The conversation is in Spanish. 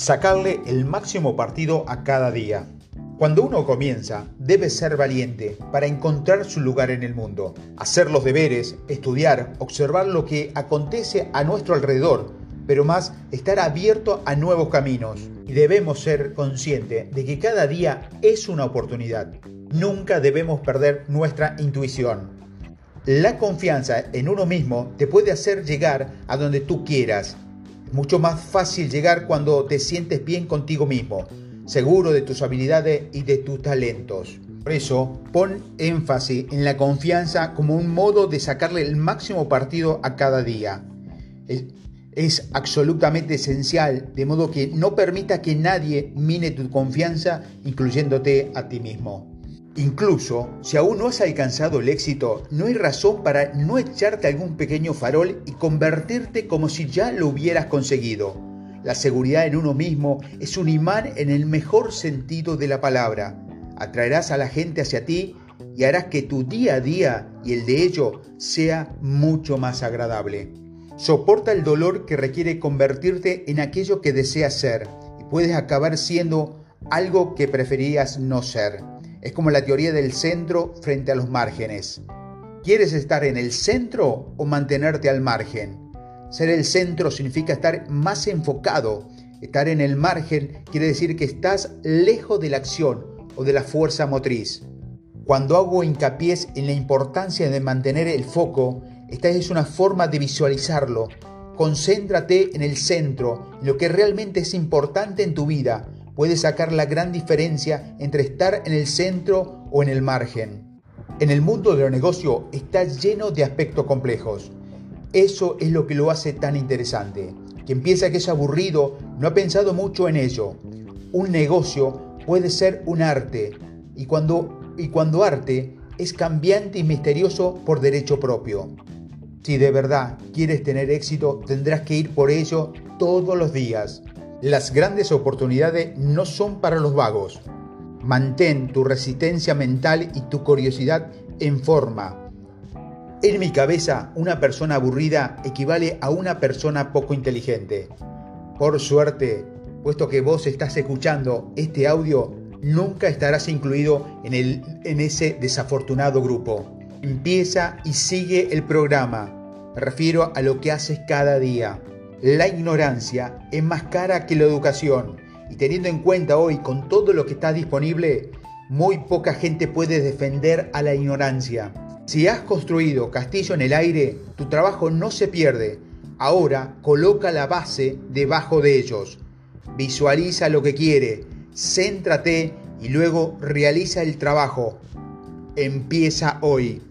Sacarle el máximo partido a cada día. Cuando uno comienza, debe ser valiente para encontrar su lugar en el mundo, hacer los deberes, estudiar, observar lo que acontece a nuestro alrededor, pero más estar abierto a nuevos caminos. Y debemos ser conscientes de que cada día es una oportunidad. Nunca debemos perder nuestra intuición. La confianza en uno mismo te puede hacer llegar a donde tú quieras. Mucho más fácil llegar cuando te sientes bien contigo mismo, seguro de tus habilidades y de tus talentos. Por eso, pon énfasis en la confianza como un modo de sacarle el máximo partido a cada día. Es, es absolutamente esencial, de modo que no permita que nadie mine tu confianza, incluyéndote a ti mismo. Incluso si aún no has alcanzado el éxito, no hay razón para no echarte algún pequeño farol y convertirte como si ya lo hubieras conseguido. La seguridad en uno mismo es un imán en el mejor sentido de la palabra. Atraerás a la gente hacia ti y harás que tu día a día y el de ellos sea mucho más agradable. Soporta el dolor que requiere convertirte en aquello que deseas ser y puedes acabar siendo algo que preferías no ser. Es como la teoría del centro frente a los márgenes. ¿Quieres estar en el centro o mantenerte al margen? Ser el centro significa estar más enfocado. Estar en el margen quiere decir que estás lejos de la acción o de la fuerza motriz. Cuando hago hincapié en la importancia de mantener el foco, esta es una forma de visualizarlo. Concéntrate en el centro, en lo que realmente es importante en tu vida, puedes sacar la gran diferencia entre estar en el centro o en el margen. En el mundo de los negocios está lleno de aspectos complejos. Eso es lo que lo hace tan interesante. Quien piensa que es aburrido no ha pensado mucho en ello. Un negocio puede ser un arte y cuando, y cuando arte es cambiante y misterioso por derecho propio. Si de verdad quieres tener éxito, tendrás que ir por ello todos los días. Las grandes oportunidades no son para los vagos. Mantén tu resistencia mental y tu curiosidad en forma. En mi cabeza, una persona aburrida equivale a una persona poco inteligente. Por suerte, puesto que vos estás escuchando este audio, nunca estarás incluido en, el, en ese desafortunado grupo. Empieza y sigue el programa. Me refiero a lo que haces cada día. La ignorancia es más cara que la educación y teniendo en cuenta hoy con todo lo que está disponible, muy poca gente puede defender a la ignorancia. Si has construido castillo en el aire, tu trabajo no se pierde. Ahora coloca la base debajo de ellos. Visualiza lo que quiere, céntrate y luego realiza el trabajo. Empieza hoy.